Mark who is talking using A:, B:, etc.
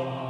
A: Oh.